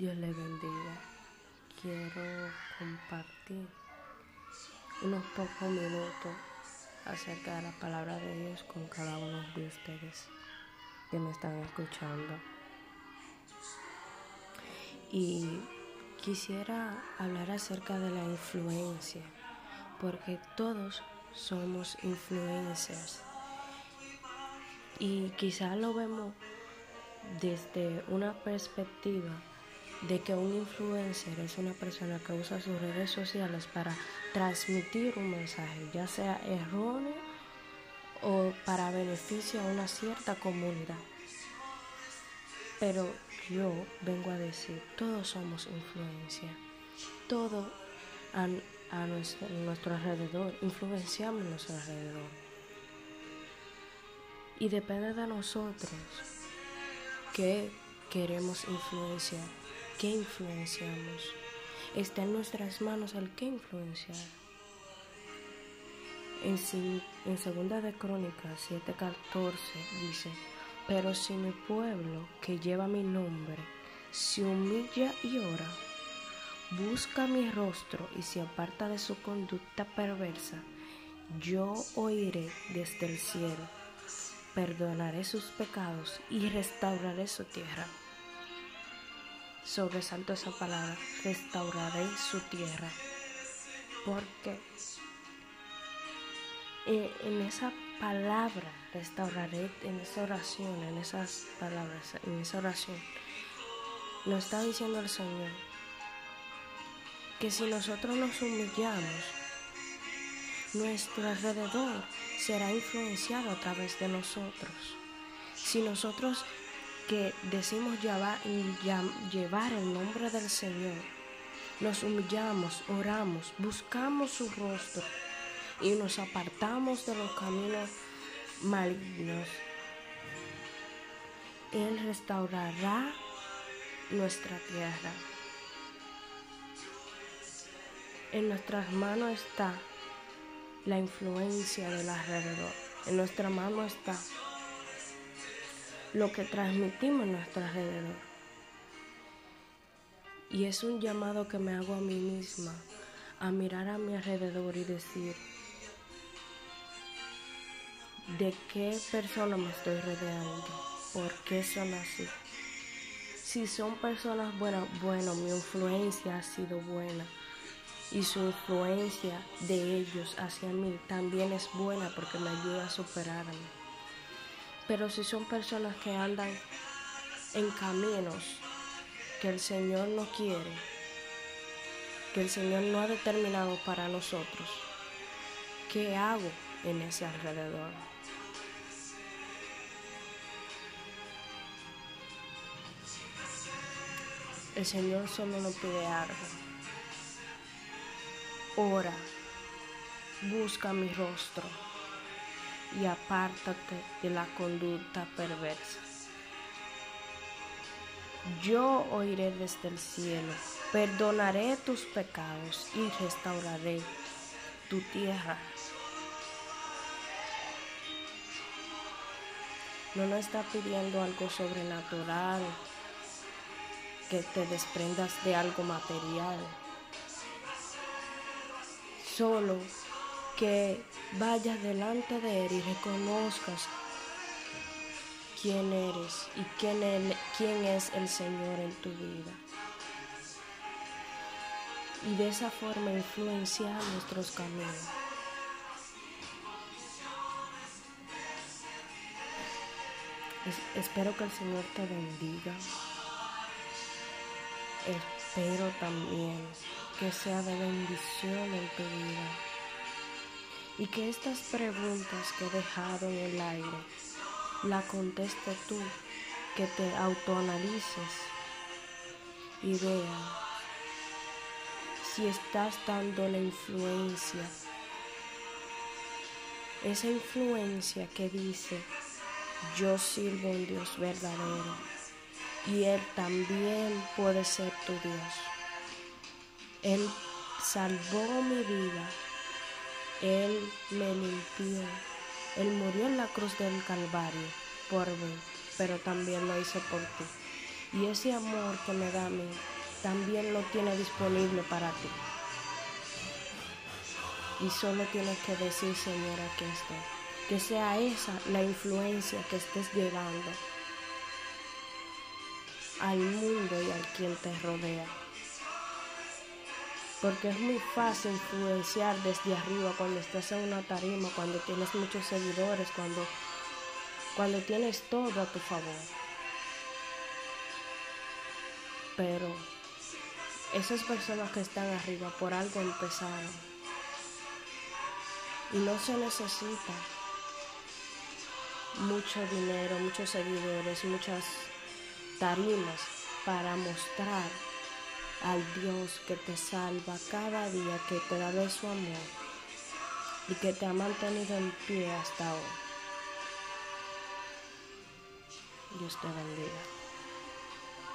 Dios le bendiga. Quiero compartir unos pocos minutos acerca de la palabra de Dios con cada uno de ustedes que me están escuchando. Y quisiera hablar acerca de la influencia, porque todos somos influencers. Y quizás lo vemos desde una perspectiva de que un influencer es una persona que usa sus redes sociales para transmitir un mensaje, ya sea erróneo o para beneficio a una cierta comunidad. Pero yo vengo a decir, todos somos influencia, todo a, nuestro, nuestro alrededor, influenciamos nuestro alrededor. Y depende de nosotros qué queremos influenciar, qué influenciamos. Está en nuestras manos el qué influenciar. En, en segunda de Crónicas 7:14 dice, pero si mi pueblo que lleva mi nombre se humilla y ora, busca mi rostro y se aparta de su conducta perversa, yo oiré desde el cielo perdonaré sus pecados y restauraré su tierra. Sobresalto esa palabra, restauraré su tierra. Porque eh, en esa palabra, restauraré, en esa oración, en esas palabras, en esa oración, nos está diciendo el Señor que si nosotros nos humillamos, nuestro alrededor será influenciado a través de nosotros. Si nosotros que decimos llevar, el nombre del Señor, nos humillamos, oramos, buscamos su rostro y nos apartamos de los caminos malignos, Él restaurará nuestra tierra. En nuestras manos está la influencia del alrededor. En nuestra mano está lo que transmitimos en nuestro alrededor. Y es un llamado que me hago a mí misma, a mirar a mi alrededor y decir, ¿de qué persona me estoy rodeando? ¿Por qué son así? Si son personas buenas, bueno, mi influencia ha sido buena y su influencia de ellos hacia mí también es buena porque me ayuda a superarme. Pero si son personas que andan en caminos que el Señor no quiere, que el Señor no ha determinado para nosotros, ¿qué hago en ese alrededor? El Señor solo nos pide algo. Ora, busca mi rostro y apártate de la conducta perversa. Yo oiré desde el cielo, perdonaré tus pecados y restauraré tu tierra. No nos está pidiendo algo sobrenatural, que te desprendas de algo material solo que vayas delante de Él y reconozcas quién eres y quién, quién es el Señor en tu vida. Y de esa forma influenciar nuestros caminos. espero que el Señor te bendiga. Espero también que sea de bendición en tu vida. Y que estas preguntas que he dejado en el aire la conteste tú, que te autoanalices y vea si estás dando la influencia, esa influencia que dice, yo sirvo a un Dios verdadero y Él también puede ser tu Dios. Él salvó mi vida. Él me limpió. Él murió en la cruz del Calvario por mí, pero también lo hizo por ti. Y ese amor que me da a mí, también lo tiene disponible para ti. Y solo tienes que decir, Señor, aquí estoy. Que sea esa la influencia que estés llevando al mundo y al quien te rodea. Porque es muy fácil influenciar desde arriba cuando estás en una tarima, cuando tienes muchos seguidores, cuando, cuando tienes todo a tu favor. Pero esas personas que están arriba por algo empezaron. Y no se necesita mucho dinero, muchos seguidores, muchas tarimas para mostrar al Dios que te salva cada día, que te da de su amor y que te ha mantenido en pie hasta hoy. Dios te bendiga.